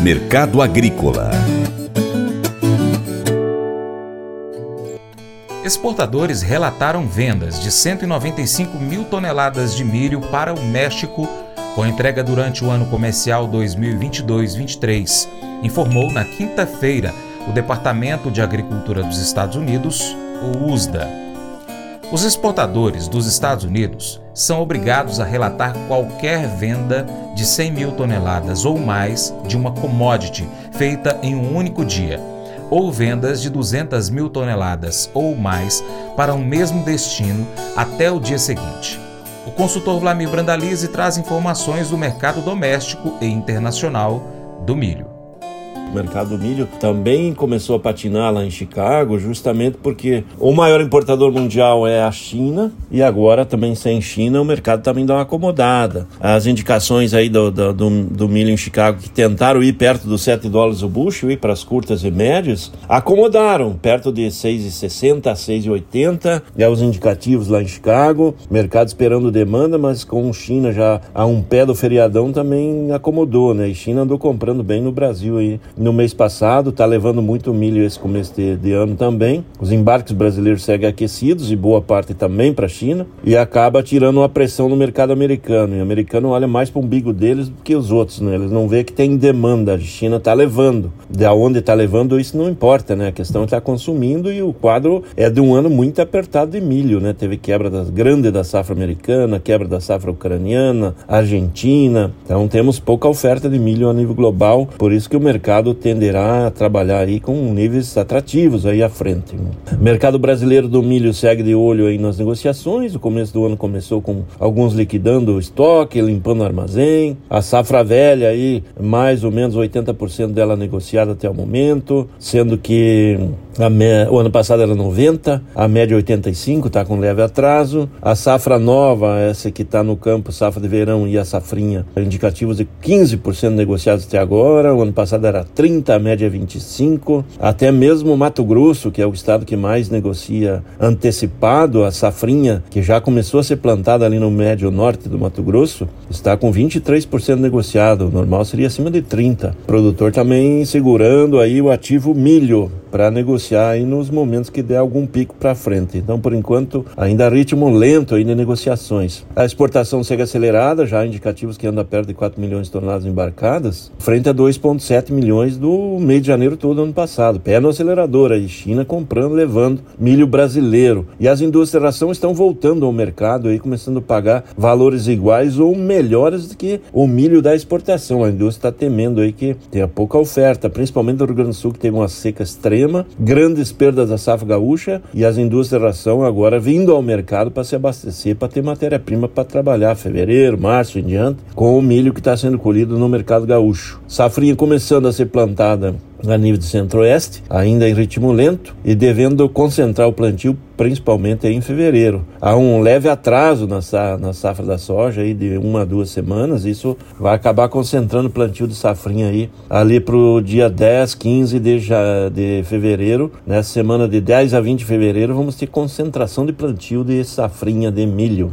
Mercado Agrícola Exportadores relataram vendas de 195 mil toneladas de milho para o México com entrega durante o ano comercial 2022-23, informou na quinta-feira o Departamento de Agricultura dos Estados Unidos, o USDA. Os exportadores dos Estados Unidos são obrigados a relatar qualquer venda de 100 mil toneladas ou mais de uma commodity feita em um único dia ou vendas de 200 mil toneladas ou mais para um mesmo destino até o dia seguinte. O consultor Vlamir Brandalize traz informações do mercado doméstico e internacional do milho. O mercado do milho também começou a patinar lá em Chicago, justamente porque o maior importador mundial é a China e agora também sem China o mercado também dá uma acomodada. As indicações aí do, do, do, do milho em Chicago que tentaram ir perto dos 7 dólares o bushel, ir para as curtas e médias, acomodaram perto de 6,60 a 6,80 é os indicativos lá em Chicago. Mercado esperando demanda, mas com China já a um pé do feriadão também acomodou, né? E China andou comprando bem no Brasil aí no mês passado, está levando muito milho esse começo de, de, ano também. Os embarques brasileiros seguem aquecidos e boa parte também para a China e acaba tirando uma pressão no mercado americano. E o americano olha mais para o umbigo deles do que os outros, né? Eles não vê que tem demanda, a China está levando. De onde está levando, isso não importa, né? A questão é estar tá consumindo e o quadro é de um ano muito apertado de milho, né? Teve quebra das, grande da safra americana, quebra da safra ucraniana, argentina. Então temos pouca oferta de milho a nível global, por isso que o mercado mercado tenderá a trabalhar aí com níveis atrativos aí à frente. Mercado brasileiro do milho segue de olho aí nas negociações. O começo do ano começou com alguns liquidando o estoque, limpando o armazém. A safra velha aí, mais ou menos 80% dela negociada até o momento, sendo que me... o ano passado era 90, a média 85, está com leve atraso. A safra nova, essa que está no campo, safra de verão e a safrinha, indicativos de 15% negociados até agora. O ano passado era 30, a média 25. Até mesmo Mato Grosso, que é o estado que mais negocia antecipado, a safrinha, que já começou a ser plantada ali no médio norte do Mato Grosso, está com 23% negociado. O normal seria acima de 30. O produtor também segurando aí o ativo milho para negociar aí nos momentos que der algum pico para frente. Então, por enquanto, ainda ritmo lento aí de negociações. A exportação segue acelerada, já indicativos que anda perto de 4 milhões de toneladas embarcadas, frente a 2,7 milhões do mês de janeiro todo ano passado. Pé no acelerador aí, China comprando, levando milho brasileiro. E as indústrias de ração estão voltando ao mercado aí, começando a pagar valores iguais ou melhores do que o milho da exportação. A indústria está temendo aí que tenha pouca oferta, principalmente no Rio Grande do Sul, que teve uma seca extrema grandes perdas da safra gaúcha e as indústrias de ração agora vindo ao mercado para se abastecer, para ter matéria-prima para trabalhar fevereiro, março em diante, com o milho que está sendo colhido no mercado gaúcho. Safrinha começando a ser plantada a nível do centro-oeste, ainda em ritmo lento e devendo concentrar o plantio principalmente em fevereiro. Há um leve atraso na, na safra da soja aí de uma a duas semanas, isso vai acabar concentrando o plantio de safrinha aí ali para o dia 10, 15 de, de fevereiro. Nessa semana de 10 a 20 de fevereiro vamos ter concentração de plantio de safrinha de milho.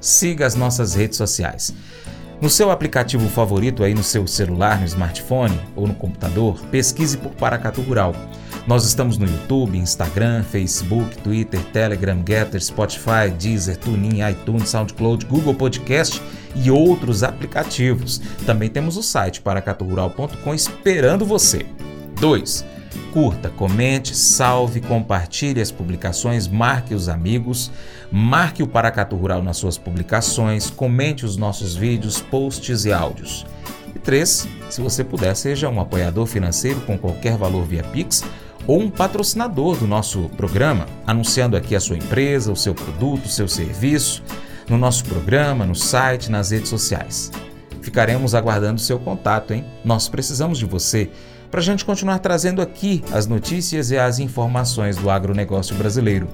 siga as nossas redes sociais. No seu aplicativo favorito aí no seu celular, no smartphone ou no computador, pesquise por Paracatu Rural. Nós estamos no YouTube, Instagram, Facebook, Twitter, Telegram, Getter, Spotify, Deezer, TuneIn, iTunes, SoundCloud, Google Podcast e outros aplicativos. Também temos o site paracaturural.com esperando você. 2. Curta, comente, salve, compartilhe as publicações, marque os amigos, marque o Paracatu Rural nas suas publicações, comente os nossos vídeos, posts e áudios. E 3. Se você puder, seja um apoiador financeiro com qualquer valor via Pix ou um patrocinador do nosso programa, anunciando aqui a sua empresa, o seu produto, o seu serviço, no nosso programa, no site, nas redes sociais. Ficaremos aguardando seu contato, hein? Nós precisamos de você para a gente continuar trazendo aqui as notícias e as informações do agronegócio brasileiro.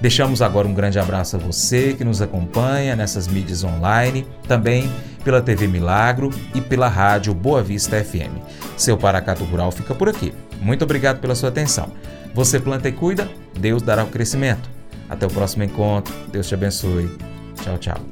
Deixamos agora um grande abraço a você que nos acompanha nessas mídias online, também pela TV Milagro e pela rádio Boa Vista FM. Seu Paracato Rural fica por aqui. Muito obrigado pela sua atenção. Você planta e cuida, Deus dará o crescimento. Até o próximo encontro. Deus te abençoe. Tchau, tchau.